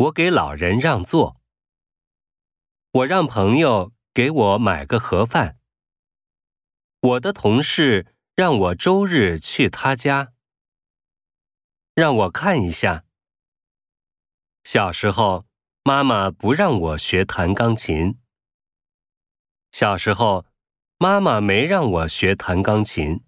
我给老人让座。我让朋友给我买个盒饭。我的同事让我周日去他家。让我看一下。小时候妈妈不让我学弹钢琴。小时候妈妈没让我学弹钢琴。